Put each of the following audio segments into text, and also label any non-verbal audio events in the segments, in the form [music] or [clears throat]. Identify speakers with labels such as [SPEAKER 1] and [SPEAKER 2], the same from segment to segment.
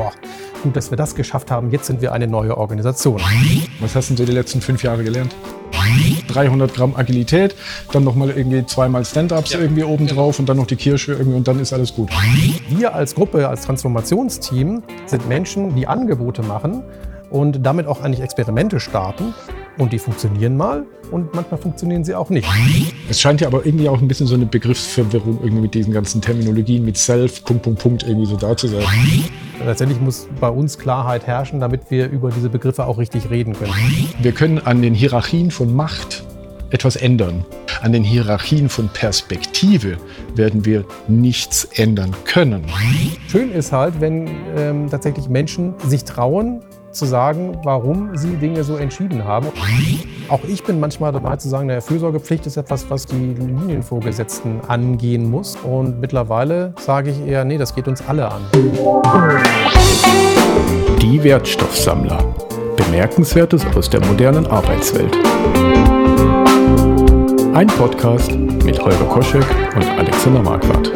[SPEAKER 1] boah, gut, dass wir das geschafft haben, jetzt sind wir eine neue Organisation.
[SPEAKER 2] Was hast du so die letzten fünf Jahre gelernt? 300 Gramm Agilität, dann nochmal irgendwie zweimal Stand-Ups ja. irgendwie oben drauf und dann noch die Kirsche irgendwie und dann ist alles gut.
[SPEAKER 1] Wir als Gruppe, als Transformationsteam sind Menschen, die Angebote machen und damit auch eigentlich Experimente starten. Und die funktionieren mal und manchmal funktionieren sie auch nicht.
[SPEAKER 2] Es scheint ja aber irgendwie auch ein bisschen so eine Begriffsverwirrung irgendwie mit diesen ganzen Terminologien, mit Self, Punkt, Punkt, Punkt irgendwie so da zu sein.
[SPEAKER 1] Letztendlich muss bei uns Klarheit herrschen, damit wir über diese Begriffe auch richtig reden können.
[SPEAKER 2] Wir können an den Hierarchien von Macht etwas ändern. An den Hierarchien von Perspektive werden wir nichts ändern können.
[SPEAKER 1] Schön ist halt, wenn ähm, tatsächlich Menschen sich trauen, zu sagen, warum sie Dinge so entschieden haben. Auch ich bin manchmal dabei zu sagen, eine Fürsorgepflicht ist etwas, was die Linienvorgesetzten angehen muss. Und mittlerweile sage ich eher, nee, das geht uns alle an.
[SPEAKER 3] Die Wertstoffsammler. Bemerkenswertes aus der modernen Arbeitswelt. Ein Podcast mit Holger Koschek und Alexander Marquardt.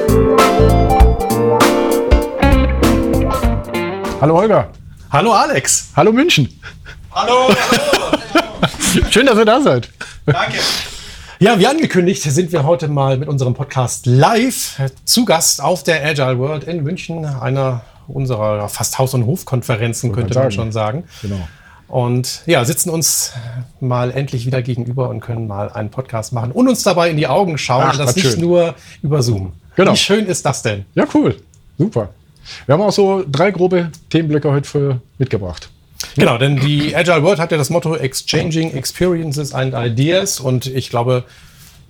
[SPEAKER 2] Hallo Holger.
[SPEAKER 1] Hallo Alex.
[SPEAKER 2] Hallo München.
[SPEAKER 1] Hallo. hallo. [laughs]
[SPEAKER 2] Schön, dass ihr da seid.
[SPEAKER 1] Danke. Ja, wie angekündigt sind wir heute mal mit unserem Podcast live zu Gast auf der Agile World in München, einer unserer fast Haus- und Hofkonferenzen, könnte man schon sagen. Genau. Und ja, sitzen uns mal endlich wieder gegenüber und können mal einen Podcast machen und uns dabei in die Augen schauen Ach, und das nicht schön. nur über Zoom. Genau. Wie schön ist das denn?
[SPEAKER 2] Ja, cool. Super. Wir haben auch so drei grobe Themenblöcke heute für mitgebracht.
[SPEAKER 1] Genau, denn die Agile World hat ja das Motto Exchanging Experiences and Ideas und ich glaube,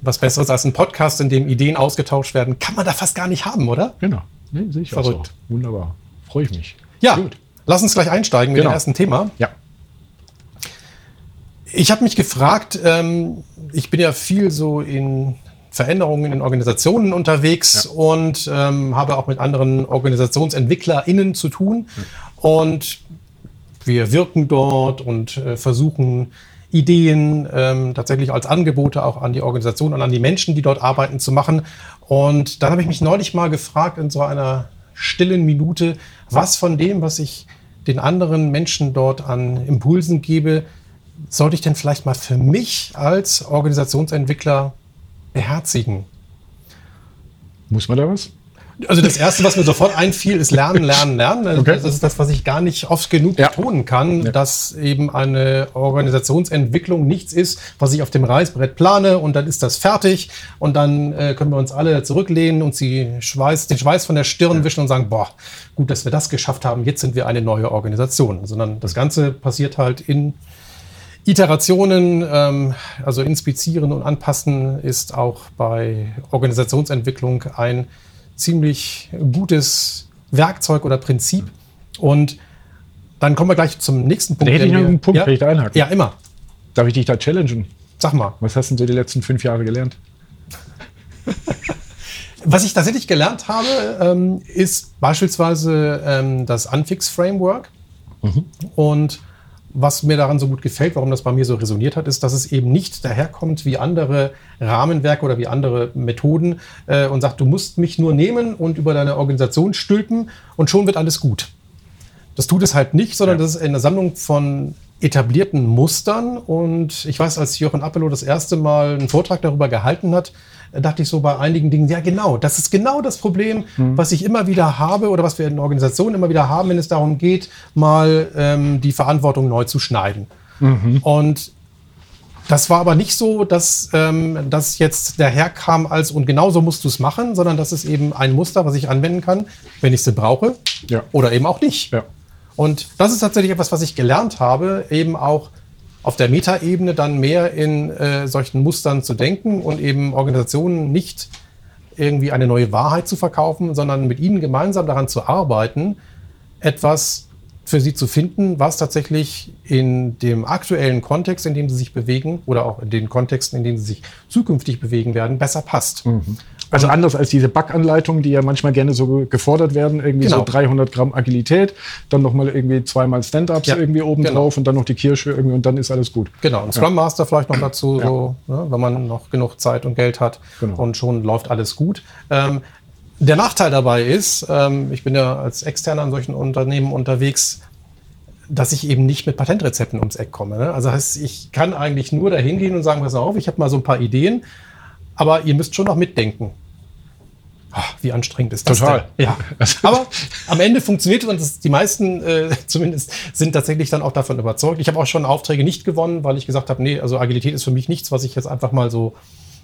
[SPEAKER 1] was Besseres als ein Podcast, in dem Ideen ausgetauscht werden, kann man da fast gar nicht haben, oder?
[SPEAKER 2] Genau. Nee, sehe ich Verrückt. auch so. Wunderbar. Freue ich mich.
[SPEAKER 1] Ja, Gut. lass uns gleich einsteigen genau. mit dem ersten Thema.
[SPEAKER 2] Ja.
[SPEAKER 1] Ich habe mich gefragt, ähm, ich bin ja viel so in Veränderungen in Organisationen unterwegs ja. und ähm, habe auch mit anderen OrganisationsentwicklerInnen zu tun. Mhm. Und wir wirken dort und äh, versuchen, Ideen ähm, tatsächlich als Angebote auch an die Organisation und an die Menschen, die dort arbeiten, zu machen. Und dann habe ich mich neulich mal gefragt in so einer stillen Minute, was von dem, was ich den anderen Menschen dort an Impulsen gebe, sollte ich denn vielleicht mal für mich als Organisationsentwickler beherzigen.
[SPEAKER 2] Muss man da was?
[SPEAKER 1] Also das Erste, was mir sofort einfiel, ist Lernen, Lernen, Lernen. Also okay. Das ist das, was ich gar nicht oft genug ja. betonen kann, ja. dass eben eine Organisationsentwicklung nichts ist, was ich auf dem Reißbrett plane und dann ist das fertig und dann äh, können wir uns alle zurücklehnen und sie Schweiß, den Schweiß von der Stirn ja. wischen und sagen, boah, gut, dass wir das geschafft haben, jetzt sind wir eine neue Organisation. Sondern das Ganze passiert halt in Iterationen, ähm, also inspizieren und anpassen, ist auch bei Organisationsentwicklung ein ziemlich gutes Werkzeug oder Prinzip. Und dann kommen wir gleich zum nächsten Punkt.
[SPEAKER 2] Da hätte ich noch einen Punkt,
[SPEAKER 1] ja?
[SPEAKER 2] ich da einhaken.
[SPEAKER 1] Ja, immer.
[SPEAKER 2] Darf ich dich da challengen?
[SPEAKER 1] Sag mal.
[SPEAKER 2] Was hast du so die letzten fünf Jahre gelernt? [laughs]
[SPEAKER 1] Was ich tatsächlich gelernt habe, ähm, ist beispielsweise ähm, das Unfix-Framework. Mhm. Und was mir daran so gut gefällt, warum das bei mir so resoniert hat, ist, dass es eben nicht daherkommt wie andere Rahmenwerke oder wie andere Methoden äh, und sagt, du musst mich nur nehmen und über deine Organisation stülpen und schon wird alles gut. Das tut es halt nicht, sondern ja. das ist eine Sammlung von etablierten Mustern. Und ich weiß, als Jochen Appelo das erste Mal einen Vortrag darüber gehalten hat, dachte ich so bei einigen Dingen, ja genau, das ist genau das Problem, mhm. was ich immer wieder habe oder was wir in Organisationen immer wieder haben, wenn es darum geht, mal ähm, die Verantwortung neu zu schneiden. Mhm. Und das war aber nicht so, dass ähm, das jetzt daherkam als und genauso musst du es machen, sondern das ist eben ein Muster, was ich anwenden kann, wenn ich sie brauche ja. oder eben auch nicht. Ja. Und das ist tatsächlich etwas, was ich gelernt habe, eben auch auf der Metaebene dann mehr in äh, solchen Mustern zu denken und eben Organisationen nicht irgendwie eine neue Wahrheit zu verkaufen, sondern mit ihnen gemeinsam daran zu arbeiten, etwas für sie zu finden, was tatsächlich in dem aktuellen Kontext, in dem sie sich bewegen oder auch in den Kontexten, in denen sie sich zukünftig bewegen werden, besser passt. Mhm.
[SPEAKER 2] Also anders als diese Backanleitungen, die ja manchmal gerne so gefordert werden, irgendwie genau. so 300 Gramm Agilität, dann nochmal irgendwie zweimal Stand-Ups ja, irgendwie oben genau. drauf und dann noch die Kirsche irgendwie und dann ist alles gut.
[SPEAKER 1] Genau, ein Scrum Master vielleicht noch dazu, ja. so, ne, wenn man noch genug Zeit und Geld hat genau. und schon läuft alles gut. Ähm, Der Nachteil dabei ist, ähm, ich bin ja als Externer an solchen Unternehmen unterwegs, dass ich eben nicht mit Patentrezepten ums Eck komme. Ne? Also heißt, ich kann eigentlich nur dahin gehen und sagen, pass auf, ich habe mal so ein paar Ideen, aber ihr müsst schon noch mitdenken. Ach, wie anstrengend ist das?
[SPEAKER 2] Total.
[SPEAKER 1] Denn? Ja. Aber am Ende funktioniert es und das, die meisten äh, [laughs] zumindest sind tatsächlich dann auch davon überzeugt. Ich habe auch schon Aufträge nicht gewonnen, weil ich gesagt habe, nee, also Agilität ist für mich nichts, was ich jetzt einfach mal so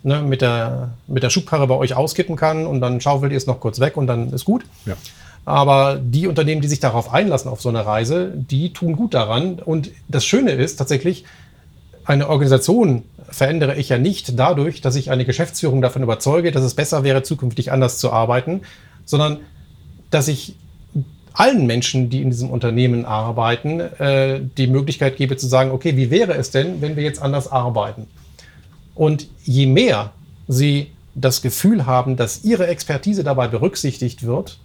[SPEAKER 1] ne, mit, der, mit der Schubkarre bei euch auskippen kann und dann schaufelt ihr es noch kurz weg und dann ist gut. Ja. Aber die Unternehmen, die sich darauf einlassen, auf so eine Reise, die tun gut daran. Und das Schöne ist tatsächlich, eine Organisation verändere ich ja nicht dadurch, dass ich eine Geschäftsführung davon überzeuge, dass es besser wäre, zukünftig anders zu arbeiten, sondern dass ich allen Menschen, die in diesem Unternehmen arbeiten, äh, die Möglichkeit gebe zu sagen, okay, wie wäre es denn, wenn wir jetzt anders arbeiten? Und je mehr sie das Gefühl haben, dass ihre Expertise dabei berücksichtigt wird,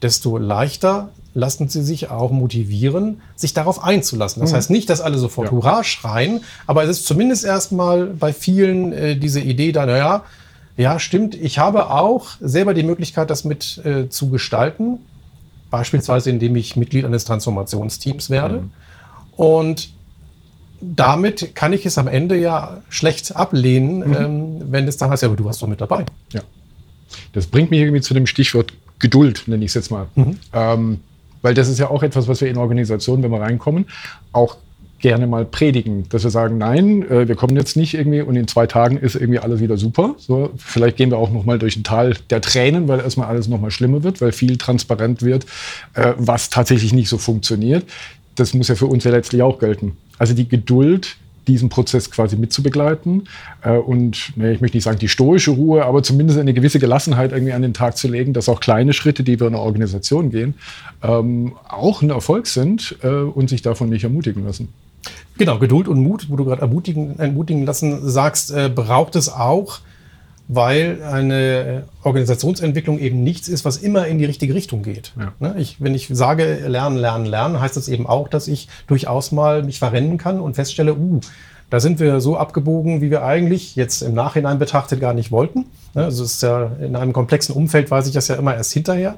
[SPEAKER 1] desto leichter lassen sie sich auch motivieren, sich darauf einzulassen. Das mhm. heißt nicht, dass alle sofort ja. Hurra schreien, aber es ist zumindest erstmal bei vielen äh, diese Idee da, naja, ja, stimmt, ich habe auch selber die Möglichkeit, das mit äh, zu gestalten, beispielsweise indem ich Mitglied eines Transformationsteams werde. Mhm. Und damit kann ich es am Ende ja schlecht ablehnen, mhm. ähm, wenn es dann heißt, ja, aber du warst doch mit dabei.
[SPEAKER 2] Ja. Das bringt mich irgendwie zu dem Stichwort Geduld, nenne ich es jetzt mal. Mhm. Ähm, weil das ist ja auch etwas, was wir in Organisationen, wenn wir reinkommen, auch gerne mal predigen, dass wir sagen, nein, äh, wir kommen jetzt nicht irgendwie und in zwei Tagen ist irgendwie alles wieder super. So, vielleicht gehen wir auch noch mal durch ein Tal der Tränen, weil erstmal alles noch mal schlimmer wird, weil viel transparent wird, äh, was tatsächlich nicht so funktioniert. Das muss ja für uns ja letztlich auch gelten. Also die Geduld, diesen Prozess quasi mitzubegleiten äh, und nee, ich möchte nicht sagen die stoische Ruhe, aber zumindest eine gewisse Gelassenheit irgendwie an den Tag zu legen, dass auch kleine Schritte, die wir in der Organisation gehen, ähm, auch ein Erfolg sind äh, und sich davon nicht ermutigen lassen.
[SPEAKER 1] Genau, Geduld und Mut, wo du gerade ermutigen, ermutigen lassen sagst, äh, braucht es auch weil eine Organisationsentwicklung eben nichts ist, was immer in die richtige Richtung geht. Ja. Ne, ich, wenn ich sage, lernen, lernen, lernen, heißt das eben auch, dass ich durchaus mal mich verrennen kann und feststelle, uh, da sind wir so abgebogen, wie wir eigentlich jetzt im Nachhinein betrachtet gar nicht wollten. Ne, also es ist ja in einem komplexen Umfeld weiß ich das ja immer erst hinterher.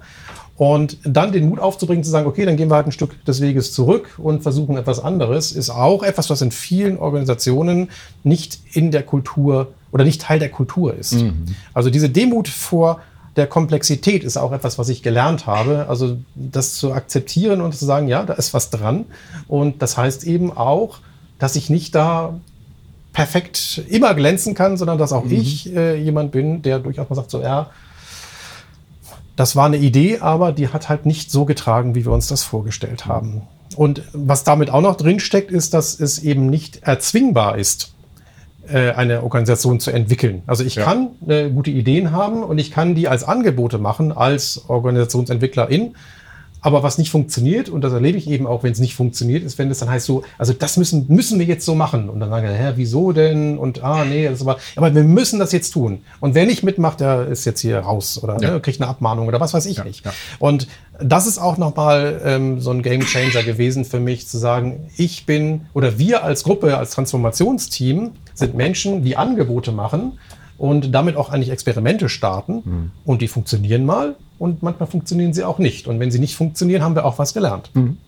[SPEAKER 1] Und dann den Mut aufzubringen, zu sagen, okay, dann gehen wir halt ein Stück des Weges zurück und versuchen etwas anderes, ist auch etwas, was in vielen Organisationen nicht in der Kultur oder nicht Teil der Kultur ist. Mhm. Also diese Demut vor der Komplexität ist auch etwas, was ich gelernt habe. Also das zu akzeptieren und zu sagen, ja, da ist was dran. Und das heißt eben auch, dass ich nicht da perfekt immer glänzen kann, sondern dass auch mhm. ich äh, jemand bin, der durchaus mal sagt, so, ja, das war eine Idee, aber die hat halt nicht so getragen, wie wir uns das vorgestellt haben. Und was damit auch noch drinsteckt, ist, dass es eben nicht erzwingbar ist, äh, eine Organisation zu entwickeln. Also ich ja. kann äh, gute Ideen haben und ich kann die als Angebote machen, als Organisationsentwicklerin. Aber was nicht funktioniert, und das erlebe ich eben auch, wenn es nicht funktioniert, ist, wenn es dann heißt so, also das müssen, müssen wir jetzt so machen. Und dann sagen wir, hä, wieso denn? Und ah, nee, das ist aber, aber wir müssen das jetzt tun. Und wer nicht mitmacht, der ist jetzt hier raus oder ja. ne, kriegt eine Abmahnung oder was weiß ich ja, nicht. Ja. Und das ist auch nochmal ähm, so ein Game Changer gewesen für mich, zu sagen, ich bin oder wir als Gruppe, als Transformationsteam sind Menschen, die Angebote machen und damit auch eigentlich Experimente starten. Mhm. Und die funktionieren mal und manchmal funktionieren sie auch nicht. Und wenn sie nicht funktionieren, haben wir auch was gelernt. Mhm.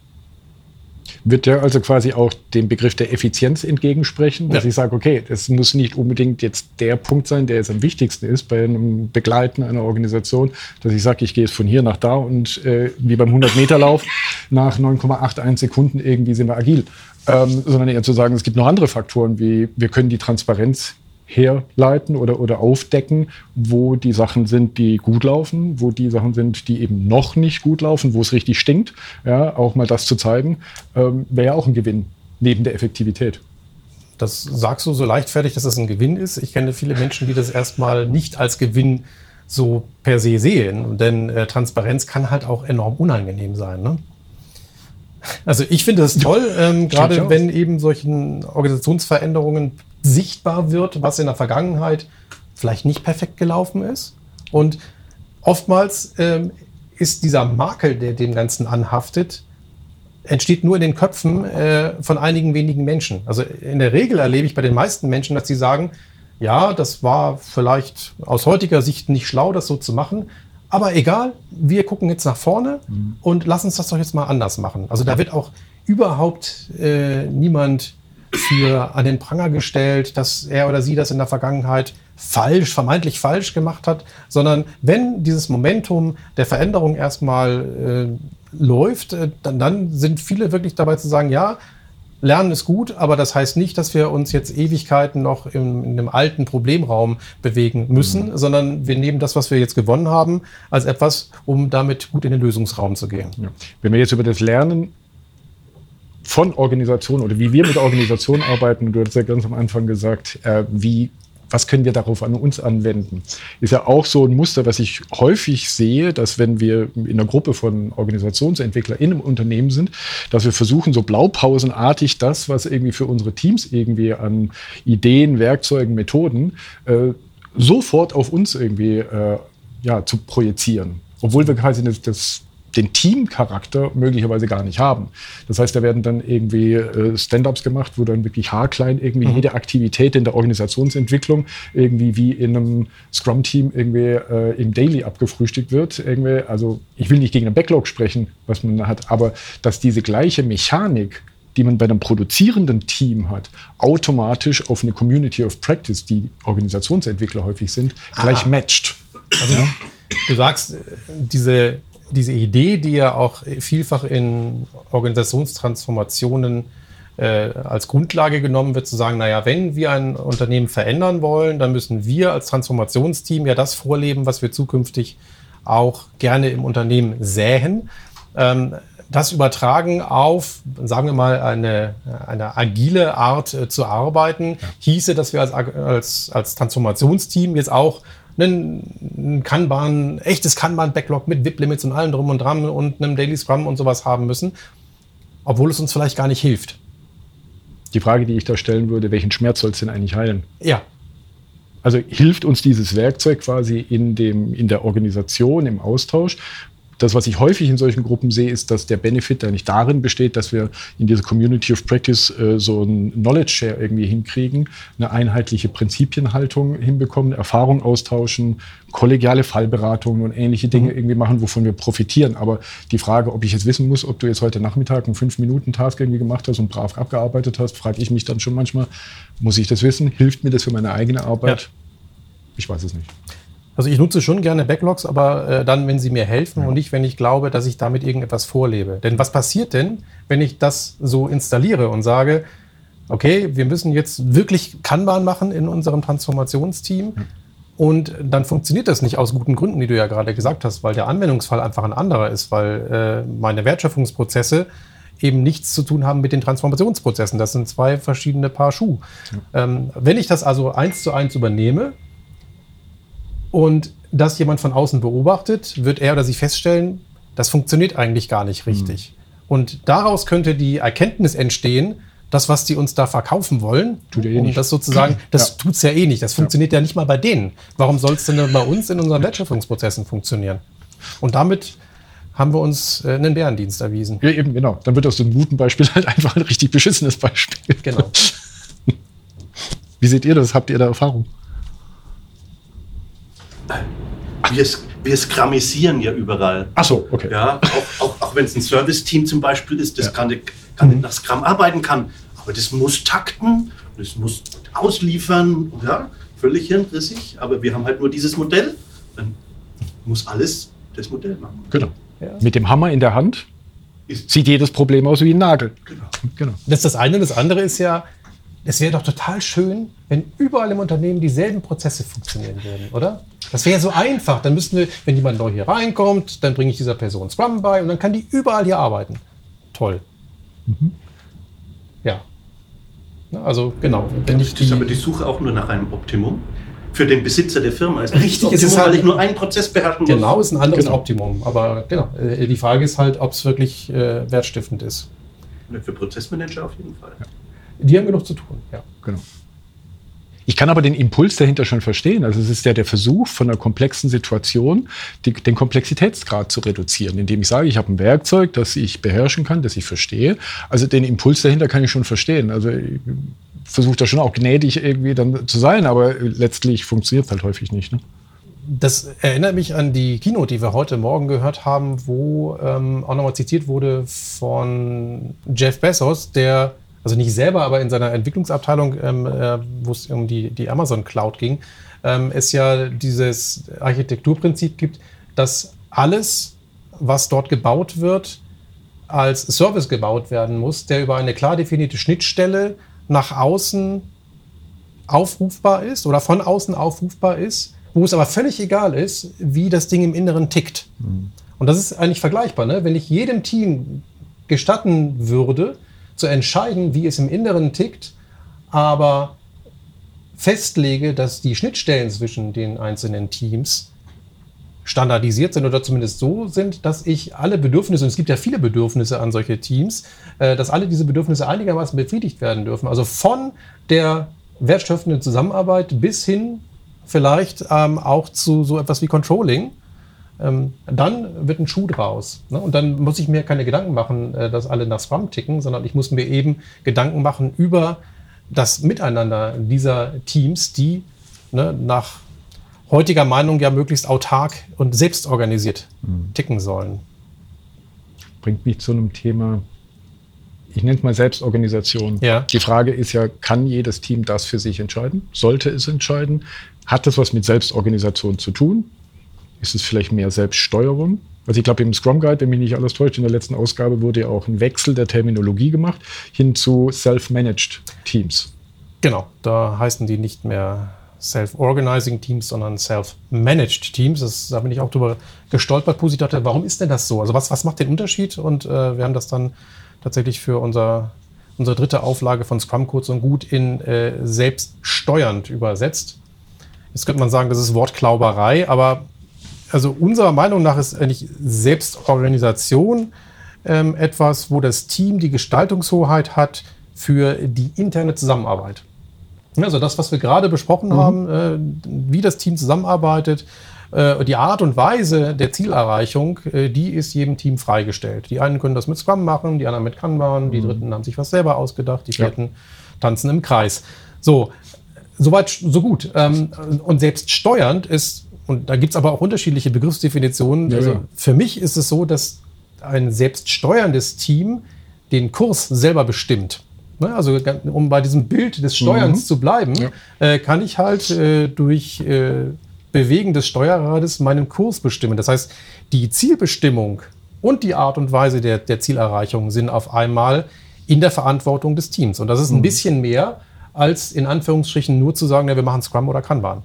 [SPEAKER 2] Wird ja also quasi auch dem Begriff der Effizienz entgegensprechen, dass ja. ich sage, okay, es muss nicht unbedingt jetzt der Punkt sein, der jetzt am wichtigsten ist bei einem Begleiten einer Organisation, dass ich sage, ich gehe jetzt von hier nach da und äh, wie beim 100-Meter-Lauf nach 9,81 Sekunden irgendwie sind wir agil. Ähm, sondern eher zu sagen, es gibt noch andere Faktoren, wie wir können die Transparenz herleiten oder, oder aufdecken, wo die Sachen sind, die gut laufen, wo die Sachen sind, die eben noch nicht gut laufen, wo es richtig stinkt. Ja, auch mal das zu zeigen, ähm, wäre ja auch ein Gewinn neben der Effektivität.
[SPEAKER 1] Das sagst du so leichtfertig, dass das ein Gewinn ist. Ich kenne viele Menschen, die das erstmal nicht als Gewinn so per se sehen. Denn äh, Transparenz kann halt auch enorm unangenehm sein. Ne? Also ich finde es [laughs] toll, ähm, gerade wenn eben solchen Organisationsveränderungen sichtbar wird, was in der Vergangenheit vielleicht nicht perfekt gelaufen ist. Und oftmals ähm, ist dieser Makel, der dem Ganzen anhaftet, entsteht nur in den Köpfen äh, von einigen wenigen Menschen. Also in der Regel erlebe ich bei den meisten Menschen, dass sie sagen, ja, das war vielleicht aus heutiger Sicht nicht schlau, das so zu machen, Aber egal, wir gucken jetzt nach vorne mhm. und lass uns das doch jetzt mal anders machen. Also da wird auch überhaupt äh, niemand für an den Pranger gestellt, dass er oder sie das in der Vergangenheit falsch, vermeintlich falsch gemacht hat, sondern wenn dieses Momentum der Veränderung erstmal äh, läuft, äh, dann, dann sind viele wirklich dabei zu sagen, ja, Lernen ist gut, aber das heißt nicht, dass wir uns jetzt Ewigkeiten noch in, in einem alten Problemraum bewegen müssen, mhm. sondern wir nehmen das, was wir jetzt gewonnen haben, als etwas, um damit gut in den Lösungsraum zu gehen. Ja.
[SPEAKER 2] Wenn wir jetzt über das Lernen von Organisationen oder wie wir mit Organisationen arbeiten, du hast ja ganz am Anfang gesagt, äh, wie was können wir darauf an uns anwenden? Ist ja auch so ein Muster, was ich häufig sehe, dass wenn wir in einer Gruppe von Organisationsentwicklern in einem Unternehmen sind, dass wir versuchen, so blaupausenartig das, was irgendwie für unsere Teams irgendwie an Ideen, Werkzeugen, Methoden äh, sofort auf uns irgendwie äh, ja, zu projizieren. Obwohl wir quasi das, das den Teamcharakter möglicherweise gar nicht haben. Das heißt, da werden dann irgendwie äh, Stand-ups gemacht, wo dann wirklich haarklein irgendwie mhm. jede Aktivität in der Organisationsentwicklung irgendwie wie in einem Scrum-Team irgendwie äh, im Daily abgefrühstückt wird. Irgendwie, also ich will nicht gegen einen Backlog sprechen, was man hat, aber dass diese gleiche Mechanik die man bei einem produzierenden Team hat, automatisch auf eine Community of Practice, die Organisationsentwickler häufig sind, gleich ah. matcht.
[SPEAKER 1] Also, ja? Du sagst, diese diese Idee, die ja auch vielfach in Organisationstransformationen äh, als Grundlage genommen wird, zu sagen, naja, wenn wir ein Unternehmen verändern wollen, dann müssen wir als Transformationsteam ja das vorleben, was wir zukünftig auch gerne im Unternehmen sähen. Ähm, das übertragen auf, sagen wir mal, eine, eine agile Art äh, zu arbeiten, ja. hieße, dass wir als, als, als Transformationsteam jetzt auch ein Kanban, echtes Kanban-Backlog mit VIP-Limits und allem drum und dran und einem Daily Scrum und sowas haben müssen, obwohl es uns vielleicht gar nicht hilft.
[SPEAKER 2] Die Frage, die ich da stellen würde, welchen Schmerz soll es denn eigentlich heilen?
[SPEAKER 1] Ja.
[SPEAKER 2] Also hilft uns dieses Werkzeug quasi in, dem, in der Organisation, im Austausch das, was ich häufig in solchen Gruppen sehe, ist, dass der Benefit eigentlich darin besteht, dass wir in dieser Community of Practice äh, so ein Knowledge Share irgendwie hinkriegen, eine einheitliche Prinzipienhaltung hinbekommen, Erfahrung austauschen, kollegiale Fallberatungen und ähnliche Dinge mhm. irgendwie machen, wovon wir profitieren. Aber die Frage, ob ich jetzt wissen muss, ob du jetzt heute Nachmittag einen 5-Minuten-Task irgendwie gemacht hast und brav abgearbeitet hast, frage ich mich dann schon manchmal, muss ich das wissen? Hilft mir das für meine eigene Arbeit? Ja. Ich weiß es nicht.
[SPEAKER 1] Also ich nutze schon gerne Backlogs, aber äh, dann, wenn sie mir helfen ja. und nicht, wenn ich glaube, dass ich damit irgendetwas vorlebe. Denn was passiert denn, wenn ich das so installiere und sage, okay, wir müssen jetzt wirklich Kanban machen in unserem Transformationsteam ja. und dann funktioniert das nicht aus guten Gründen, die du ja gerade gesagt hast, weil der Anwendungsfall einfach ein anderer ist, weil äh, meine Wertschöpfungsprozesse eben nichts zu tun haben mit den Transformationsprozessen. Das sind zwei verschiedene Paar Schuh. Ja. Ähm, wenn ich das also eins zu eins übernehme, und das jemand von außen beobachtet, wird er oder sie feststellen, das funktioniert eigentlich gar nicht richtig. Mhm. Und daraus könnte die Erkenntnis entstehen, das, was die uns da verkaufen wollen, tut eh um nicht. das sozusagen, [clears throat] das ja. tut's ja eh nicht. Das funktioniert ja. ja nicht mal bei denen. Warum soll es denn bei uns in unseren Wertschöpfungsprozessen funktionieren? Und damit haben wir uns äh, einen Bärendienst erwiesen.
[SPEAKER 2] Ja, eben, genau. Dann wird aus dem guten Beispiel halt einfach ein richtig beschissenes Beispiel. Genau. [laughs] Wie seht ihr das? Habt ihr da Erfahrung?
[SPEAKER 4] Wir, wir skramisieren ja überall.
[SPEAKER 2] Ach so, okay.
[SPEAKER 4] Ja, auch, auch, auch wenn es ein Service-Team zum Beispiel ist, das ja. kann, kann mhm. nach Scrum arbeiten kann, aber das muss takten, das muss ausliefern, ja, völlig hirnrissig, aber wir haben halt nur dieses Modell, dann muss alles das Modell machen.
[SPEAKER 2] Genau. Ja. Mit dem Hammer in der Hand sieht jedes Problem aus wie ein Nagel. Genau.
[SPEAKER 1] genau. Das ist das eine. Das andere ist ja, es wäre doch total schön, wenn überall im Unternehmen dieselben Prozesse funktionieren würden, oder? Das wäre so einfach. Dann müssten wir, wenn jemand neu hier reinkommt, dann bringe ich dieser Person Scrum bei und dann kann die überall hier arbeiten. Toll. Mhm. Ja. Also genau.
[SPEAKER 4] Wenn ich die, ist aber die Suche auch nur nach einem Optimum für den Besitzer der Firma.
[SPEAKER 1] Ist Richtig, Optimum, es ist halt, weil ich nur einen Prozess beherrschen muss. Genau, ist ein anderes genau. Optimum. Aber genau, äh, die Frage ist halt, ob es wirklich äh, wertstiftend ist.
[SPEAKER 4] Für Prozessmanager auf jeden Fall. Ja.
[SPEAKER 1] Die haben genug zu tun, ja. Genau.
[SPEAKER 2] Ich kann aber den Impuls dahinter schon verstehen. Also es ist ja der Versuch von einer komplexen Situation, die, den Komplexitätsgrad zu reduzieren, indem ich sage, ich habe ein Werkzeug, das ich beherrschen kann, das ich verstehe. Also den Impuls dahinter kann ich schon verstehen. Also ich versuche da schon auch gnädig irgendwie dann zu sein, aber letztlich funktioniert es halt häufig nicht. Ne?
[SPEAKER 1] das erinnert mich an die Keynote, die wir heute Morgen gehört haben, wo ähm, auch nochmal zitiert wurde von Jeff Bezos, der, also nicht selber, aber in seiner Entwicklungsabteilung, ähm, äh, wo es um die, die Amazon Cloud ging, ähm, es ja dieses Architekturprinzip gibt, dass alles, was dort gebaut wird, als Service gebaut werden muss, der über eine klar definierte Schnittstelle nach außen aufrufbar ist oder von außen aufrufbar ist wo es aber völlig egal ist, wie das Ding im Inneren tickt. Mhm. Und das ist eigentlich vergleichbar. Ne? Wenn ich jedem Team gestatten würde, zu entscheiden, wie es im Inneren tickt, aber festlege, dass die Schnittstellen zwischen den einzelnen Teams standardisiert sind oder zumindest so sind, dass ich alle Bedürfnisse, und es gibt ja viele Bedürfnisse an solche Teams, äh, dass alle diese Bedürfnisse einigermaßen befriedigt werden dürfen. Also von der wertschöpfenden Zusammenarbeit bis hin vielleicht ähm, auch zu so etwas wie Controlling, ähm, dann wird ein Schuh draus. Ne? Und dann muss ich mir keine Gedanken machen, äh, dass alle nach Scrum ticken, sondern ich muss mir eben Gedanken machen über das Miteinander dieser Teams, die ne, nach heutiger Meinung ja möglichst autark und selbstorganisiert mhm. ticken sollen.
[SPEAKER 2] Bringt mich zu einem Thema, ich nenne es mal Selbstorganisation. Ja. Die Frage ist ja, kann jedes Team das für sich entscheiden? Sollte es entscheiden? Hat das was mit Selbstorganisation zu tun? Ist es vielleicht mehr Selbststeuerung? Also ich glaube, im Scrum Guide, wenn mich nicht alles täuscht, in der letzten Ausgabe wurde ja auch ein Wechsel der Terminologie gemacht hin zu Self-Managed Teams.
[SPEAKER 1] Genau, da heißen die nicht mehr Self-Organizing Teams, sondern Self-Managed Teams. Das, da bin ich auch drüber gestolpert, Pusi dachte, warum ist denn das so? Also was, was macht den Unterschied? Und äh, wir haben das dann tatsächlich für unser, unsere dritte Auflage von Scrum Code so gut in äh, selbststeuernd übersetzt. Jetzt könnte man sagen, das ist Wortklauberei, aber also unserer Meinung nach ist eigentlich Selbstorganisation ähm, etwas, wo das Team die Gestaltungshoheit hat für die interne Zusammenarbeit. Also das, was wir gerade besprochen mhm. haben, äh, wie das Team zusammenarbeitet, äh, die Art und Weise der Zielerreichung, äh, die ist jedem Team freigestellt. Die einen können das mit Scrum machen, die anderen mit Kanban, mhm. die Dritten haben sich was selber ausgedacht, die Vierten ja. tanzen im Kreis. So, Soweit, so gut. Ähm, und selbst steuernd ist, und da gibt es aber auch unterschiedliche Begriffsdefinitionen. Ja, also ja. für mich ist es so, dass ein selbststeuerndes Team den Kurs selber bestimmt. Ne? Also um bei diesem Bild des Steuerns mhm. zu bleiben, ja. äh, kann ich halt äh, durch äh, Bewegen des Steuerrades meinen Kurs bestimmen. Das heißt, die Zielbestimmung und die Art und Weise der, der Zielerreichung sind auf einmal in der Verantwortung des Teams. Und das ist ein mhm. bisschen mehr als in Anführungsstrichen nur zu sagen, ja, wir machen Scrum oder Kanban.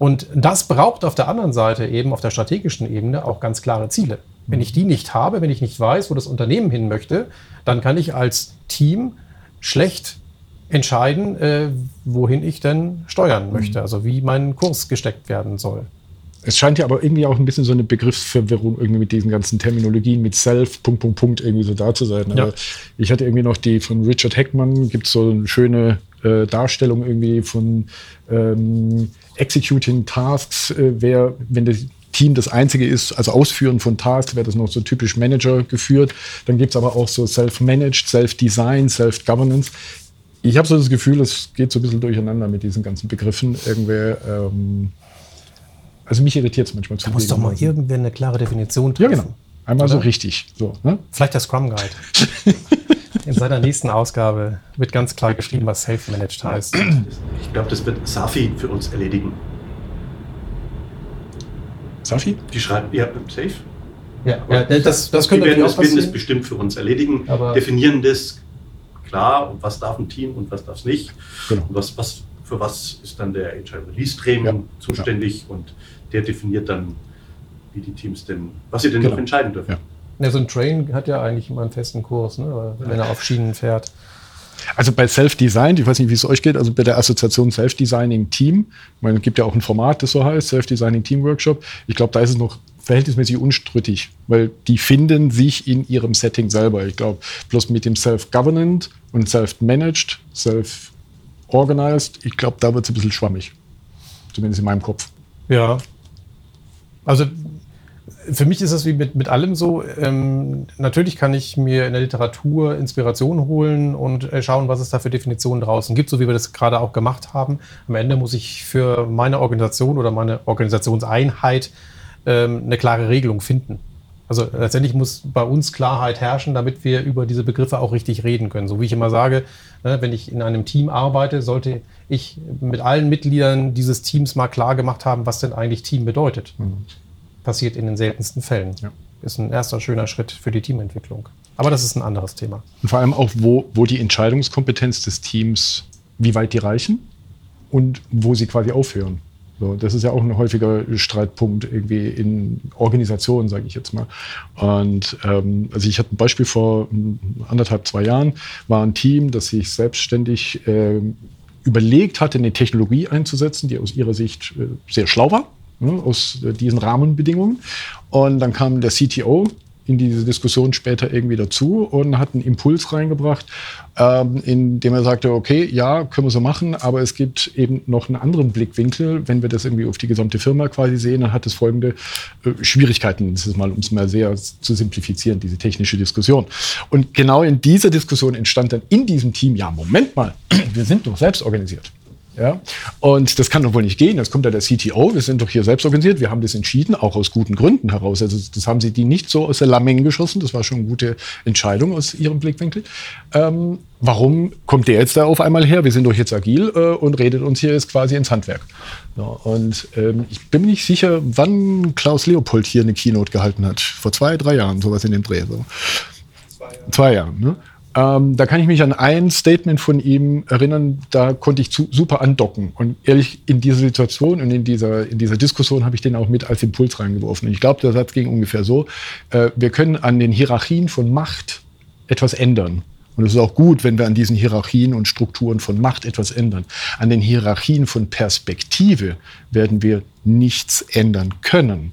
[SPEAKER 1] Und das braucht auf der anderen Seite eben auf der strategischen Ebene auch ganz klare Ziele. Wenn ich die nicht habe, wenn ich nicht weiß, wo das Unternehmen hin möchte, dann kann ich als Team schlecht entscheiden, äh, wohin ich denn steuern möchte, also wie mein Kurs gesteckt werden soll.
[SPEAKER 2] Es scheint ja aber irgendwie auch ein bisschen so eine Begriffsverwirrung irgendwie mit diesen ganzen Terminologien, mit Self, Punkt, Punkt, Punkt irgendwie so da zu sein. Ja. ich hatte irgendwie noch die von Richard Heckmann, gibt es so eine schöne äh, Darstellung irgendwie von ähm, Executing Tasks, äh, wer, wenn das Team das einzige ist, also Ausführen von Tasks, wäre das noch so typisch Manager geführt. Dann gibt es aber auch so Self-Managed, Self-Design, Self-Governance. Ich habe so das Gefühl, es geht so ein bisschen durcheinander mit diesen ganzen Begriffen. Irgendwer ähm, also mich irritiert es manchmal
[SPEAKER 1] zu Da muss doch mal irgendwer eine klare Definition
[SPEAKER 2] treffen. Ja, genau. Einmal oder? so richtig. So,
[SPEAKER 1] ne? Vielleicht der Scrum Guide. [laughs] In seiner nächsten Ausgabe wird ganz klar geschrieben, was Self-Managed heißt.
[SPEAKER 4] Ich glaube, das wird Safi für uns erledigen.
[SPEAKER 2] Safi?
[SPEAKER 4] Die schreibt, ja, Safe.
[SPEAKER 1] Ja, ja das, das, das könnte
[SPEAKER 4] die werden das, werden das bestimmt für uns erledigen, Aber definieren das klar, was darf ein Team und was darf es nicht. Genau. Und was, was, für was ist dann der Agile Release Training ja. zuständig ja. und der definiert dann, wie die Teams denn, was sie denn genau. noch entscheiden dürfen. Ja.
[SPEAKER 1] ja. so ein Train hat ja eigentlich immer einen festen Kurs, ne? wenn er auf Schienen fährt.
[SPEAKER 2] Also bei Self-Design, ich weiß nicht, wie es euch geht, also bei der Assoziation Self-Designing Team, es gibt ja auch ein Format, das so heißt, Self-Designing Team Workshop. Ich glaube, da ist es noch verhältnismäßig unstrittig, weil die finden sich in ihrem Setting selber. Ich glaube, bloß mit dem Self-Governant und Self-Managed, Self-Organized, ich glaube, da wird es ein bisschen schwammig. Zumindest in meinem Kopf.
[SPEAKER 1] Ja, also für mich ist es wie mit, mit allem so. Ähm, natürlich kann ich mir in der Literatur Inspiration holen und äh, schauen, was es da für Definitionen draußen gibt, so wie wir das gerade auch gemacht haben. Am Ende muss ich für meine Organisation oder meine Organisationseinheit ähm, eine klare Regelung finden. Also letztendlich muss bei uns Klarheit herrschen, damit wir über diese Begriffe auch richtig reden können. So wie ich immer sage, ne, wenn ich in einem Team arbeite, sollte ich mit allen Mitgliedern dieses Teams mal klar gemacht haben, was denn eigentlich Team bedeutet. Mhm passiert in den seltensten Fällen. Ja. Ist ein erster schöner Schritt für die Teamentwicklung. Aber das ist ein anderes Thema.
[SPEAKER 2] Und vor allem auch, wo, wo die Entscheidungskompetenz des Teams, wie weit die reichen und wo sie quasi aufhören. So, das ist ja auch ein häufiger Streitpunkt irgendwie in Organisationen, sage ich jetzt mal. Und ähm, also ich hatte ein Beispiel vor anderthalb, zwei Jahren, war ein Team, das sich selbstständig äh, überlegt hatte, eine Technologie einzusetzen, die aus ihrer Sicht äh, sehr schlau war ne, aus diesen Rahmenbedingungen. Und dann kam der CTO in diese Diskussion später irgendwie dazu und hat einen Impuls reingebracht, ähm, in dem er sagte, okay, ja, können wir so machen, aber es gibt eben noch einen anderen Blickwinkel. Wenn wir das irgendwie auf die gesamte Firma quasi sehen, dann hat es folgende äh, Schwierigkeiten. Das ist mal, um es mal sehr zu simplifizieren, diese technische Diskussion. Und genau in dieser Diskussion entstand dann in diesem Team, ja, Moment mal, wir sind doch selbst organisiert. Ja? Und das kann doch wohl nicht gehen. Jetzt kommt da der CTO, wir sind doch hier selbst organisiert, wir haben das entschieden, auch aus guten Gründen heraus. Also das haben sie die nicht so aus der Lameng geschossen, das war schon eine gute Entscheidung aus ihrem Blickwinkel. Ähm, warum kommt der jetzt da auf einmal her? Wir sind doch jetzt agil äh, und redet uns hier jetzt quasi ins Handwerk. Ja, und ähm, ich bin mir nicht sicher, wann Klaus Leopold hier eine Keynote gehalten hat. Vor zwei, drei Jahren, sowas in dem Dreh. So. Zwei Jahre. Zwei Jahre ne? Ähm, da kann ich mich an ein Statement von ihm erinnern, da konnte ich zu, super andocken. Und ehrlich, in dieser Situation und in dieser, in dieser Diskussion habe ich den auch mit als Impuls reingeworfen. Und ich glaube, der Satz ging ungefähr so, äh, wir können an den Hierarchien von Macht etwas ändern. Und es ist auch gut, wenn wir an diesen Hierarchien und Strukturen von Macht etwas ändern. An den Hierarchien von Perspektive werden wir nichts ändern können.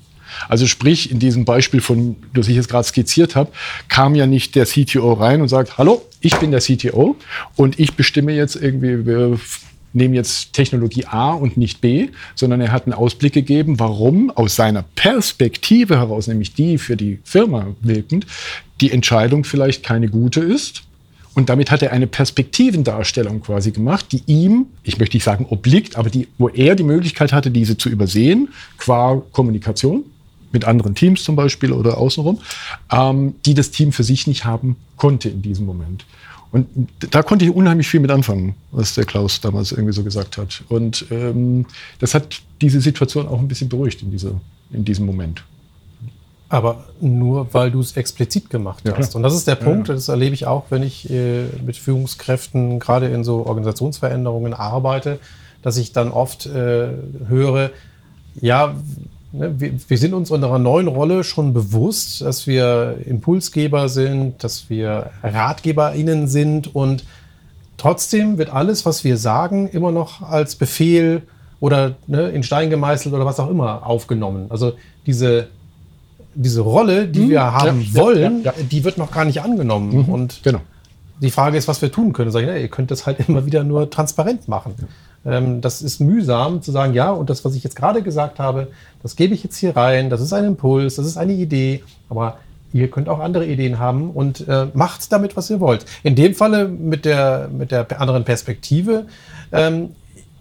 [SPEAKER 2] Also sprich, in diesem Beispiel, von, das ich jetzt gerade skizziert habe, kam ja nicht der CTO rein und sagt, hallo, ich bin der CTO und ich bestimme jetzt irgendwie, wir nehmen jetzt Technologie A und nicht B, sondern er hat einen Ausblick gegeben, warum aus seiner Perspektive heraus, nämlich die für die Firma wirkend, die Entscheidung vielleicht keine gute ist. Und damit hat er eine Perspektivendarstellung quasi gemacht, die ihm, ich möchte nicht sagen obliegt, aber die, wo er die Möglichkeit hatte, diese zu übersehen, qua Kommunikation mit anderen Teams zum Beispiel oder außenrum, ähm, die das Team für sich nicht haben konnte in diesem Moment. Und da konnte ich unheimlich viel mit anfangen, was der Klaus damals irgendwie so gesagt hat. Und ähm, das hat diese Situation auch ein bisschen beruhigt in, dieser, in diesem Moment.
[SPEAKER 1] Aber nur, weil du es explizit gemacht ja, hast. Und das ist der Punkt, ja. das erlebe ich auch, wenn ich äh, mit Führungskräften gerade in so Organisationsveränderungen arbeite, dass ich dann oft äh, höre, ja, Ne, wir, wir, sind uns unserer neuen Rolle schon bewusst, dass wir Impulsgeber sind, dass wir RatgeberInnen sind und trotzdem wird alles, was wir sagen, immer noch als Befehl oder ne, in Stein gemeißelt oder was auch immer aufgenommen. Also diese, diese Rolle, die hm, wir haben ja, wollen, ja, ja, die wird noch gar nicht angenommen. Mhm, und genau. die Frage ist, was wir tun können. Sag ich, ne, ihr könnt das halt [laughs] immer wieder nur transparent machen. Ähm, das ist mühsam zu sagen, ja, und das, was ich jetzt gerade gesagt habe, das gebe ich jetzt hier rein, das ist ein Impuls, das ist eine Idee, aber ihr könnt auch andere Ideen haben und äh, macht damit, was ihr wollt. In dem Falle mit der, mit der anderen Perspektive ähm,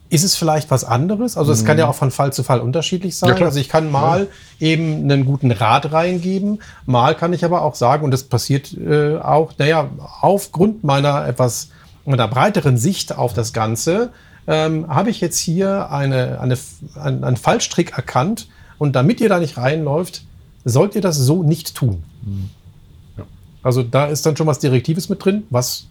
[SPEAKER 1] ist es vielleicht was anderes. Also es mhm. kann ja auch von Fall zu Fall unterschiedlich sein. Ja, also ich kann mal ja. eben einen guten Rat reingeben, mal kann ich aber auch sagen, und das passiert äh, auch, naja, aufgrund meiner etwas einer breiteren Sicht auf das Ganze, ähm, habe ich jetzt hier eine, eine, einen, einen Fallstrick erkannt und damit ihr da nicht reinläuft, sollt ihr das so nicht tun. Mhm. Ja. Also da ist dann schon was Direktives mit drin, was,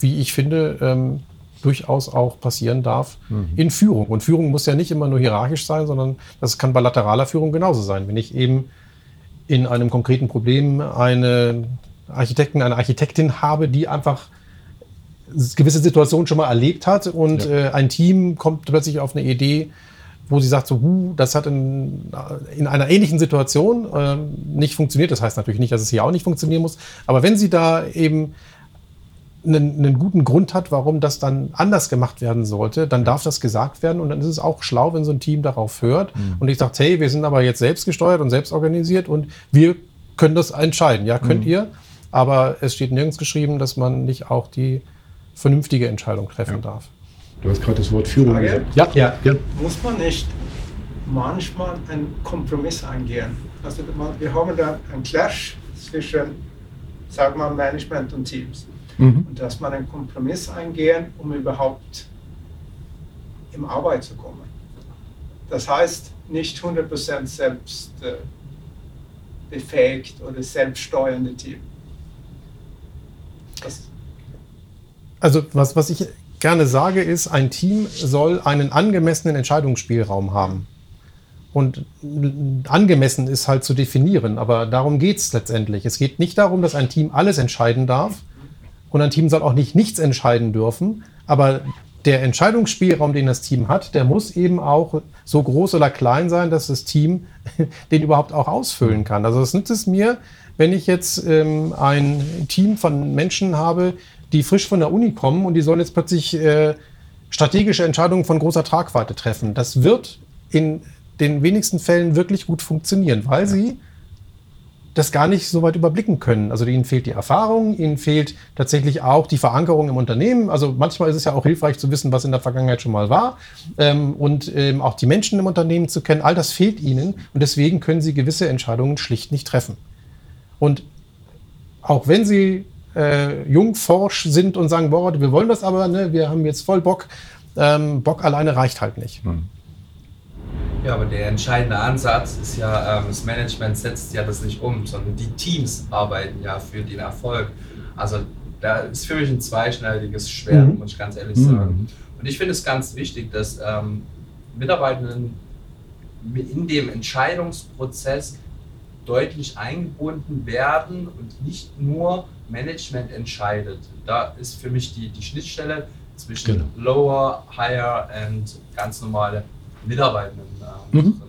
[SPEAKER 1] wie ich finde, ähm, durchaus auch passieren darf mhm. in Führung. Und Führung muss ja nicht immer nur hierarchisch sein, sondern das kann bei lateraler Führung genauso sein. Wenn ich eben in einem konkreten Problem eine Architekten, eine Architektin habe, die einfach gewisse Situationen schon mal erlebt hat und ja. äh, ein Team kommt plötzlich auf eine Idee, wo sie sagt, so, huh, das hat in, in einer ähnlichen Situation äh, nicht funktioniert. Das heißt natürlich nicht, dass es hier auch nicht funktionieren muss. Aber wenn sie da eben einen, einen, guten Grund hat, warum das dann anders gemacht werden sollte, dann darf das gesagt werden und dann ist es auch schlau, wenn so ein Team darauf hört mhm. und ich sage, hey, wir sind aber jetzt selbst gesteuert und selbst organisiert und wir können das entscheiden. Ja, könnt mhm. ihr, aber es steht nirgends geschrieben, dass man nicht auch die vernünftige Entscheidung treffen ja. darf.
[SPEAKER 2] Du hast gerade das Wort Führung
[SPEAKER 5] gesagt. Ja. Ja. ja. Muss man nicht manchmal einen Kompromiss eingehen? Also wir haben da einen Clash zwischen, sagen wir mal, Management und Teams. Mhm. Und dass man einen Kompromiss eingehen, um überhaupt im Arbeit zu kommen. Das heißt, nicht 100% selbst äh, befähigt oder selbststeuernde Team.
[SPEAKER 1] Das also was, was ich gerne sage, ist, ein Team soll einen angemessenen Entscheidungsspielraum haben. Und angemessen ist halt zu definieren, aber darum geht es letztendlich. Es geht nicht darum, dass ein Team alles entscheiden darf, und ein Team soll auch nicht nichts entscheiden dürfen. Aber der Entscheidungsspielraum, den das Team hat, der muss eben auch so groß oder klein sein, dass das Team [laughs] den überhaupt auch ausfüllen kann. Also es nützt es mir, wenn ich jetzt ähm, ein Team von Menschen habe, die frisch von der Uni kommen und die sollen jetzt plötzlich äh, strategische Entscheidungen von großer Tragweite treffen. Das wird in den wenigsten Fällen wirklich gut funktionieren, weil sie das gar nicht so weit überblicken können. Also ihnen fehlt die Erfahrung, ihnen fehlt tatsächlich auch die Verankerung im Unternehmen. Also manchmal ist es ja auch hilfreich zu wissen, was in der Vergangenheit schon mal war ähm, und ähm, auch die Menschen im Unternehmen zu kennen. All das fehlt ihnen und deswegen können sie gewisse Entscheidungen schlicht nicht treffen. Und auch wenn sie äh, jung, forsch sind und sagen, boah, wir wollen das aber, ne, wir haben jetzt voll Bock, ähm, Bock alleine reicht halt nicht. Hm.
[SPEAKER 6] Ja, aber der entscheidende Ansatz ist ja, ähm, das Management setzt ja das nicht um, sondern die Teams arbeiten ja für den Erfolg. Also da ist für mich ein zweischneidiges Schwert, mhm. muss ich ganz ehrlich sagen. Mhm. Und ich finde es ganz wichtig, dass ähm, Mitarbeitenden in dem Entscheidungsprozess deutlich eingebunden werden und nicht nur Management entscheidet. Da ist für mich die, die Schnittstelle zwischen genau. Lower, Higher und ganz normale Mitarbeitenden. Äh, mhm.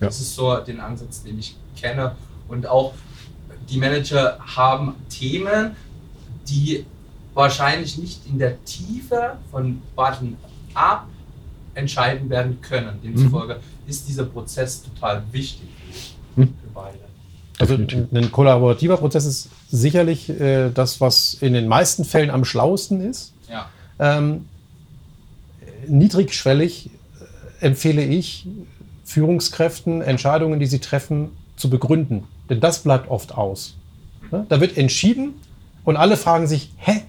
[SPEAKER 6] Das ja. ist so den Ansatz, den ich kenne. Und auch die Manager haben Themen, die wahrscheinlich nicht in der Tiefe von Button-up entscheiden werden können. Demzufolge mhm. ist dieser Prozess total wichtig mhm. für beide.
[SPEAKER 1] Also ein kollaborativer Prozess ist sicherlich äh, das, was in den meisten Fällen am schlauesten ist. Ja. Ähm, niedrigschwellig empfehle ich Führungskräften, Entscheidungen, die sie treffen, zu begründen. Denn das bleibt oft aus. Da wird entschieden und alle fragen sich, hä,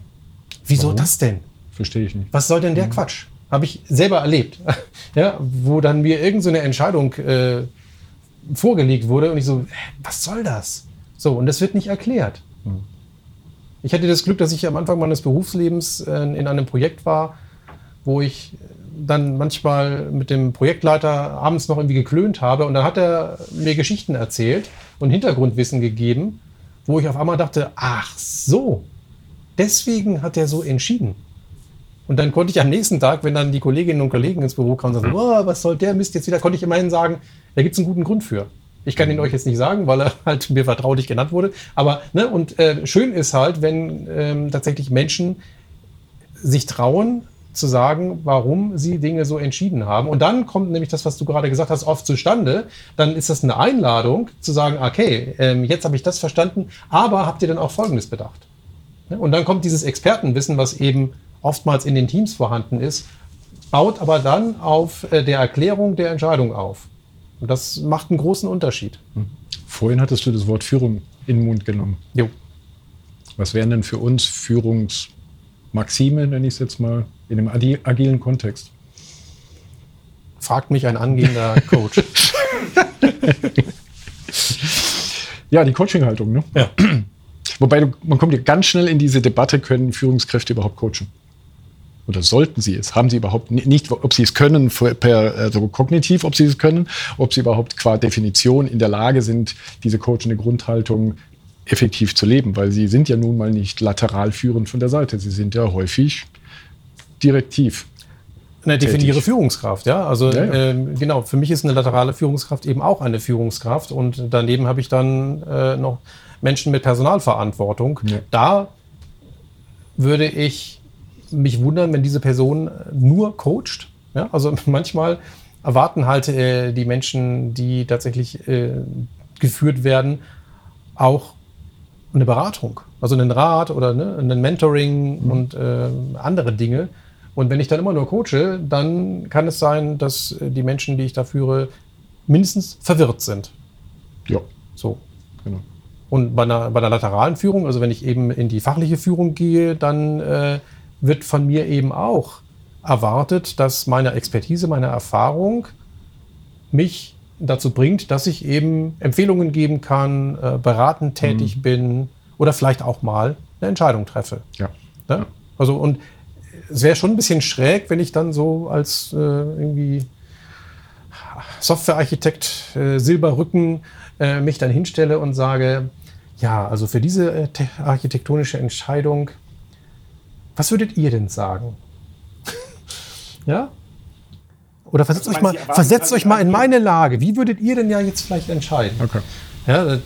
[SPEAKER 1] wieso Warum? das denn?
[SPEAKER 2] Verstehe ich nicht.
[SPEAKER 1] Was soll denn der mhm. Quatsch? Habe ich selber erlebt. [laughs] ja, wo dann mir irgendeine so Entscheidung äh, vorgelegt wurde und ich so, was soll das? So, und das wird nicht erklärt. Mhm. Ich hatte das Glück, dass ich am Anfang meines Berufslebens äh, in einem Projekt war, wo ich dann manchmal mit dem Projektleiter abends noch irgendwie geklönt habe und dann hat er mir Geschichten erzählt und Hintergrundwissen gegeben, wo ich auf einmal dachte, ach so, deswegen hat er so entschieden. Und dann konnte ich am nächsten Tag, wenn dann die Kolleginnen und Kollegen ins Büro kamen und sagten, oh, was soll der Mist jetzt wieder, konnte ich immerhin sagen, da gibt es einen guten Grund für. Ich kann ihn euch jetzt nicht sagen, weil er [laughs] halt mir vertraulich genannt wurde. Aber, ne, und äh, schön ist halt, wenn ähm, tatsächlich Menschen sich trauen, zu sagen, warum sie Dinge so entschieden haben. Und dann kommt nämlich das, was du gerade gesagt hast, oft zustande. Dann ist das eine Einladung zu sagen, okay, ähm, jetzt habe ich das verstanden, aber habt ihr dann auch Folgendes bedacht? Ne? Und dann kommt dieses Expertenwissen, was eben oftmals in den Teams vorhanden ist, baut aber dann auf äh, der Erklärung der Entscheidung auf. Und das macht einen großen Unterschied. Hm.
[SPEAKER 2] Vorhin hattest du das Wort Führung in den Mund genommen. Jo. Was wären denn für uns Führungsmaximen, wenn ich es jetzt mal in einem agilen Kontext?
[SPEAKER 1] Fragt mich ein angehender [laughs] Coach.
[SPEAKER 2] ja, die Coaching-Haltung. Ne? Ja. Wobei man kommt ja ganz schnell in diese Debatte, können Führungskräfte überhaupt coachen? Oder sollten sie es? Haben sie überhaupt nicht, ob sie es können, per, also kognitiv, ob sie es können, ob sie überhaupt qua Definition in der Lage sind, diese coachende Grundhaltung effektiv zu leben, weil sie sind ja nun mal nicht lateral führend von der Seite. Sie sind ja häufig direktiv.
[SPEAKER 1] Eine definiere Führungskraft, ja. Also ja, ja. Ähm, genau, für mich ist eine laterale Führungskraft eben auch eine Führungskraft und daneben habe ich dann äh, noch Menschen mit Personalverantwortung. Ja. Da würde ich mich wundern, wenn diese Person nur coacht. Ja? Also [laughs] manchmal erwarten halt äh, die Menschen, die tatsächlich äh, geführt werden, auch eine Beratung, also einen Rat oder ne, ein Mentoring mhm. und äh, andere Dinge. Und wenn ich dann immer nur coache, dann kann es sein, dass die Menschen, die ich da führe, mindestens verwirrt sind.
[SPEAKER 2] Ja.
[SPEAKER 1] So. Genau. Und bei einer, bei einer lateralen Führung, also wenn ich eben in die fachliche Führung gehe, dann äh, wird von mir eben auch erwartet, dass meine Expertise, meine Erfahrung mich dazu bringt, dass ich eben Empfehlungen geben kann, äh, beratend tätig mhm. bin oder vielleicht auch mal eine Entscheidung treffe.
[SPEAKER 2] Ja.
[SPEAKER 1] ja? Also und es wäre schon ein bisschen schräg, wenn ich dann so als äh, irgendwie Softwarearchitekt äh, Silberrücken äh, mich dann hinstelle und sage, ja, also für diese äh, architektonische Entscheidung, was würdet ihr denn sagen? [laughs] ja? Oder versetzt euch mal, versetzt euch mal in meine Lage. Wie würdet ihr denn ja jetzt vielleicht entscheiden?
[SPEAKER 2] Okay.
[SPEAKER 1] Ja,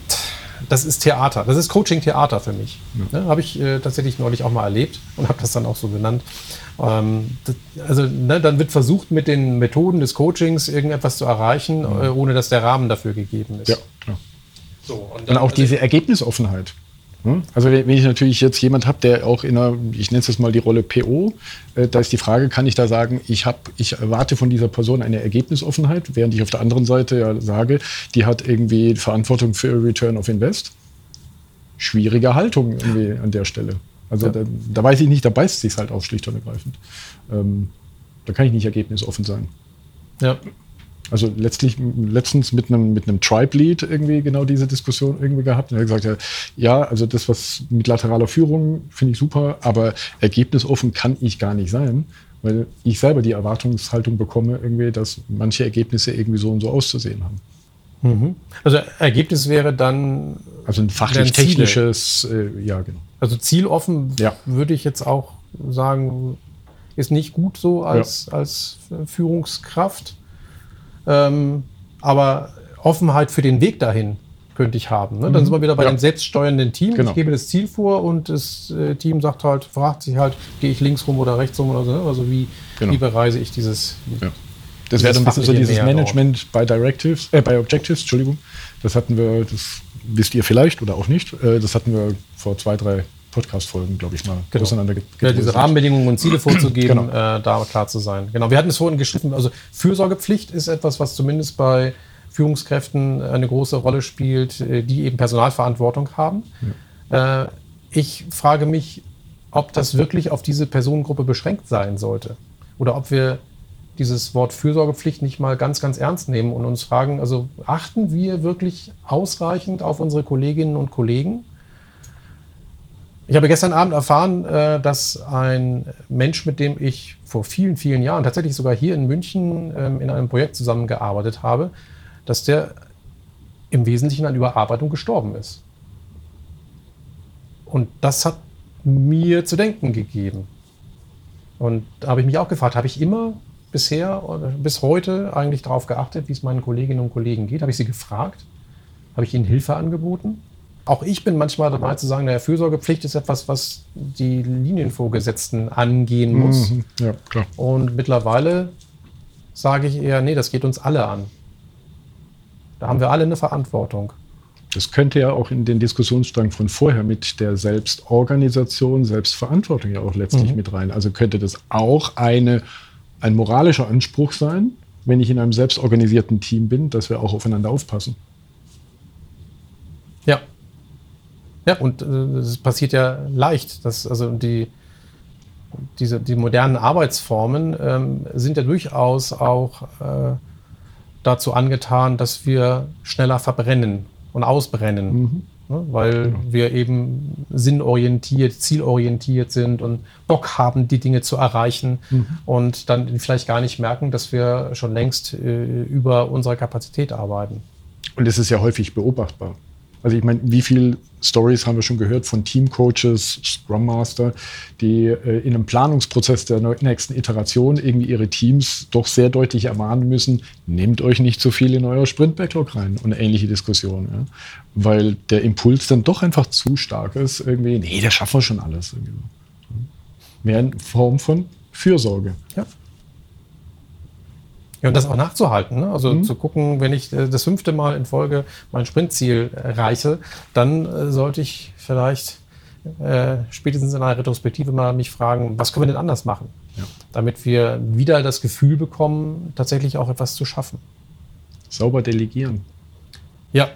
[SPEAKER 1] das ist Theater. Das ist Coaching-Theater für mich. Ja. Ne, habe ich äh, tatsächlich neulich auch mal erlebt und habe das dann auch so genannt. Ähm, das, also ne, dann wird versucht, mit den Methoden des Coachings irgendetwas zu erreichen, mhm. äh, ohne dass der Rahmen dafür gegeben ist.
[SPEAKER 2] Ja, klar. So, und, dann, und auch also diese Ergebnisoffenheit. Hm? Also wenn ich natürlich jetzt jemand habe, der auch in einer, ich nenne es jetzt mal die Rolle PO, äh, da ist die Frage, kann ich da sagen, ich, hab, ich erwarte von dieser Person eine Ergebnisoffenheit, während ich auf der anderen Seite ja sage, die hat irgendwie Verantwortung für Return of Invest. Schwierige Haltung irgendwie an der Stelle. Also ja. da, da, weiß ich nicht, da beißt sich halt auf, schlicht und ergreifend. Ähm, da kann ich nicht ergebnisoffen sein.
[SPEAKER 1] Ja.
[SPEAKER 2] Also letztlich letztens mit einem, mit einem Tribe-Lead irgendwie genau diese Diskussion irgendwie gehabt. Und er hat gesagt, ja, also das, was mit lateraler Führung finde ich super, aber ergebnisoffen kann ich gar nicht sein, weil ich selber die Erwartungshaltung bekomme, irgendwie, dass manche Ergebnisse irgendwie so und so auszusehen haben.
[SPEAKER 1] Mhm. Also Ergebnis wäre dann.
[SPEAKER 2] Also ein fachlich-technisches, äh, ja, genau.
[SPEAKER 1] Also zieloffen ja. würde ich jetzt auch sagen, ist nicht gut so als, ja. als Führungskraft. Ähm, aber Offenheit für den Weg dahin könnte ich haben. Ne? Dann mhm. sind wir wieder bei ja. dem selbststeuernden Team. Genau. Ich gebe das Ziel vor und das äh, Team sagt halt, fragt sich halt, gehe ich links rum oder rechts rum oder so. Ne? Also wie, genau. wie bereise ich dieses.
[SPEAKER 2] Ja. Das wäre dann ein bisschen so dieses Management bei Directives, äh, bei Objectives, Entschuldigung. Das hatten wir, das wisst ihr vielleicht oder auch nicht. Äh, das hatten wir vor zwei, drei Podcast-Folgen, glaube ich, mal
[SPEAKER 1] genau. auseinander ja, Diese Rahmenbedingungen und Ziele [clears throat] vorzugeben, genau. äh, da klar zu sein. Genau, wir hatten es vorhin geschrieben, also Fürsorgepflicht ist etwas, was zumindest bei Führungskräften eine große Rolle spielt, äh, die eben Personalverantwortung haben. Ja. Äh, ich frage mich, ob das wirklich auf diese Personengruppe beschränkt sein sollte. Oder ob wir dieses Wort Fürsorgepflicht nicht mal ganz, ganz ernst nehmen und uns fragen, also achten wir wirklich ausreichend auf unsere Kolleginnen und Kollegen? Ich habe gestern Abend erfahren, äh, dass ein Mensch, mit dem ich vor vielen, vielen Jahren, tatsächlich sogar hier in München ähm, in einem Projekt zusammengearbeitet habe, dass der im Wesentlichen an Überarbeitung gestorben ist. Und das hat mir zu denken gegeben. Und da habe ich mich auch gefragt, habe ich immer bisher oder bis heute eigentlich darauf geachtet, wie es meinen Kolleginnen und Kollegen geht? Habe ich sie gefragt? Habe ich ihnen Hilfe angeboten? Auch ich bin manchmal dabei zu sagen, naja, Fürsorgepflicht ist etwas, was die Linienvorgesetzten angehen muss. Mhm,
[SPEAKER 2] ja, klar.
[SPEAKER 1] Und mittlerweile sage ich eher, nee, das geht uns alle an. Da haben wir alle eine Verantwortung.
[SPEAKER 2] Das könnte ja auch in den Diskussionsstrang von vorher mit der Selbstorganisation, Selbstverantwortung ja auch letztlich mhm. mit rein. Also könnte das auch eine, ein moralischer Anspruch sein, wenn ich in einem selbstorganisierten Team bin, dass wir auch aufeinander aufpassen.
[SPEAKER 1] Ja, ja, und es äh, passiert ja leicht. Dass, also die, diese, die modernen Arbeitsformen ähm, sind ja durchaus auch äh, dazu angetan, dass wir schneller verbrennen und ausbrennen. Mhm. Ne? Weil genau. wir eben sinnorientiert, zielorientiert sind und Bock haben, die Dinge zu erreichen mhm. und dann vielleicht gar nicht merken, dass wir schon längst äh, über unsere Kapazität arbeiten.
[SPEAKER 2] Und es ist ja häufig beobachtbar. Also ich meine, wie viele Stories haben wir schon gehört von Teamcoaches, Scrum Master, die äh, in einem Planungsprozess der nächsten Iteration irgendwie ihre Teams doch sehr deutlich ermahnen müssen, nehmt euch nicht zu viel in euer Sprint-Backlog rein und ähnliche Diskussionen. Ja? Weil der Impuls dann doch einfach zu stark ist, irgendwie, nee, das schaffen wir schon alles. Mehr in Form von Fürsorge.
[SPEAKER 1] Ja. Ja, und das auch nachzuhalten. Ne? Also
[SPEAKER 2] Mhm.
[SPEAKER 1] zu gucken, wenn ich äh, das fünfte Mal in Folge mein Sprintziel erreiche, dann äh, sollte ich vielleicht äh, spätestens in einer Retrospektive mal mich fragen, was können wir denn anders machen?
[SPEAKER 2] Ja.
[SPEAKER 1] Damit wir wieder das Gefühl bekommen, tatsächlich auch etwas zu schaffen.
[SPEAKER 2] Sauber delegieren.
[SPEAKER 1] Ja,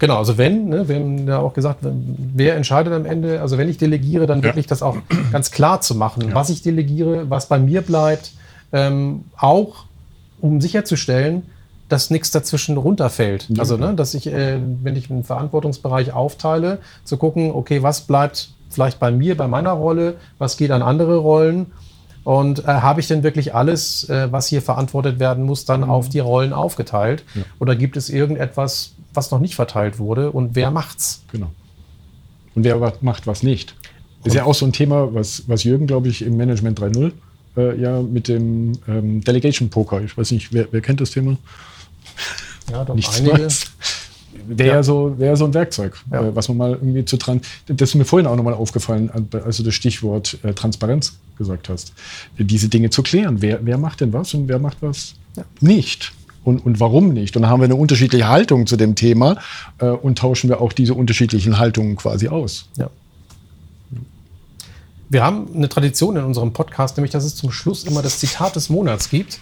[SPEAKER 1] genau. Also wenn, ne, wir haben ja auch gesagt, wer entscheidet am Ende, also wenn ich delegiere, dann
[SPEAKER 2] Ja.
[SPEAKER 1] wirklich das auch ganz klar zu machen,
[SPEAKER 2] Ja.
[SPEAKER 1] was ich delegiere, was bei mir bleibt, ähm, auch um sicherzustellen, dass nichts dazwischen runterfällt.
[SPEAKER 2] Ja.
[SPEAKER 1] Also, ne, dass ich, äh, wenn ich einen Verantwortungsbereich aufteile, zu gucken, okay, was bleibt vielleicht bei mir, bei meiner Rolle, was geht an andere Rollen und äh, habe ich denn wirklich alles, äh, was hier verantwortet werden muss, dann auf die Rollen aufgeteilt?
[SPEAKER 2] Ja.
[SPEAKER 1] Oder gibt es irgendetwas, was noch nicht verteilt wurde und wer macht's?
[SPEAKER 2] Genau. Und wer macht was nicht. Ist ja auch so ein Thema, was, was Jürgen, glaube ich, im Management 3.0 äh, ja mit dem ähm, Delegation Poker, ich weiß nicht, wer, wer kennt das Thema?
[SPEAKER 1] Ja, doch
[SPEAKER 2] Nichts
[SPEAKER 1] einige.
[SPEAKER 2] Neues. Wäre ja. so, wär so ein Werkzeug,
[SPEAKER 1] Ja.
[SPEAKER 2] äh, was man mal irgendwie zu dran. Das ist mir vorhin auch nochmal aufgefallen, als du das Stichwort äh, Transparenz gesagt hast. Diese Dinge zu klären. Wer, wer macht denn was und wer macht was nicht? Und, und warum nicht? Und dann haben wir eine unterschiedliche Haltung zu dem Thema äh, und tauschen wir auch diese unterschiedlichen Haltungen quasi aus.
[SPEAKER 1] Ja. Wir haben eine Tradition in unserem Podcast, nämlich dass es zum Schluss immer das Zitat des Monats gibt.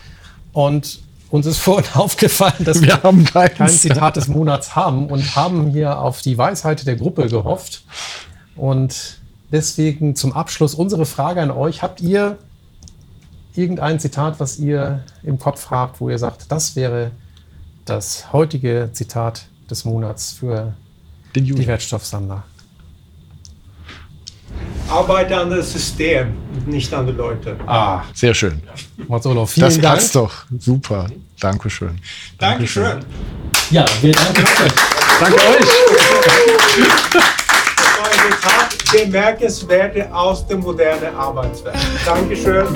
[SPEAKER 1] Und uns ist [laughs] vorhin aufgefallen, dass
[SPEAKER 2] Wir keins.
[SPEAKER 1] kein Zitat des Monats haben und haben hier auf die Weisheit der Gruppe gehofft. Und deswegen zum Abschluss unsere Frage an euch. Habt ihr irgendein Zitat, was ihr im Kopf habt, wo ihr sagt, das wäre das heutige Zitat des Monats für
[SPEAKER 2] Den
[SPEAKER 1] die
[SPEAKER 2] User.
[SPEAKER 1] Wertstoffsammler?
[SPEAKER 5] Arbeite an das System und nicht an die Leute.
[SPEAKER 1] Ah,
[SPEAKER 2] Sehr schön.
[SPEAKER 1] Mazzolo, vielen
[SPEAKER 2] Das
[SPEAKER 1] Dank.
[SPEAKER 2] hat's doch. Super. Dankeschön.
[SPEAKER 5] Dankeschön.
[SPEAKER 1] Ja, wir danken euch.
[SPEAKER 2] Danke euch.
[SPEAKER 5] Das Zitat, bemerkenswerte aus der modernen Arbeitswelt. Dankeschön.